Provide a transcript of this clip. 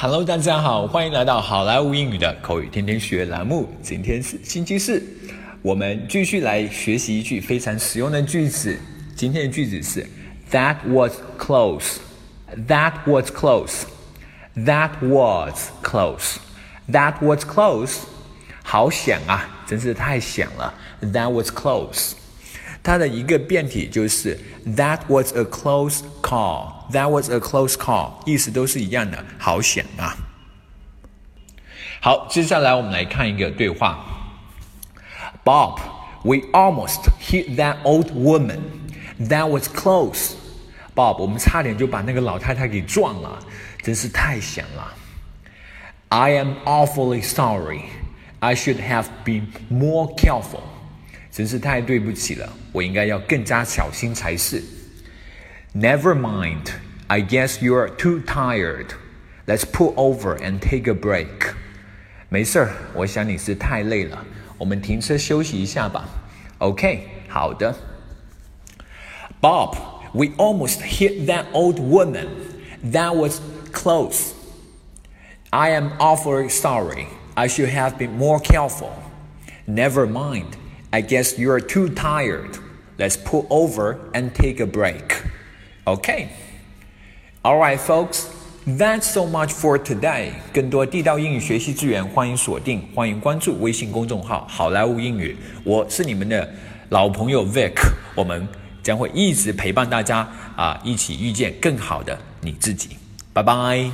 Hello，大家好，欢迎来到好莱坞英语的口语天天学栏目。今天是星期四，我们继续来学习一句非常实用的句子。今天的句子是 That was close. That was close. That was close. That was close. 好响啊，真是太响了。That was close. 它的一个变体就是 That was a close call. That was a close call，意思都是一样的，好响啊。好，接下来我们来看一个对话。Bob, we almost hit that old woman. That was close. Bob，我们差点就把那个老太太给撞了，真是太响了。I am awfully sorry. I should have been more careful. 真是太对不起了，我应该要更加小心才是。Never mind, I guess you're too tired. Let's pull over and take a break. 没事儿，我想你是太累了，我们停车休息一下吧。OK，好的。Bob, we almost hit that old woman. That was close. I am awfully sorry. I should have been more careful. Never mind. I guess you're too tired. Let's pull over and take a break. Okay. Alright, folks. That's so much for today. 更多地道英语学习资源，欢迎锁定，欢迎关注微信公众号“好莱坞英语”。我是你们的老朋友 Vic，我们将会一直陪伴大家啊，一起遇见更好的你自己。拜拜。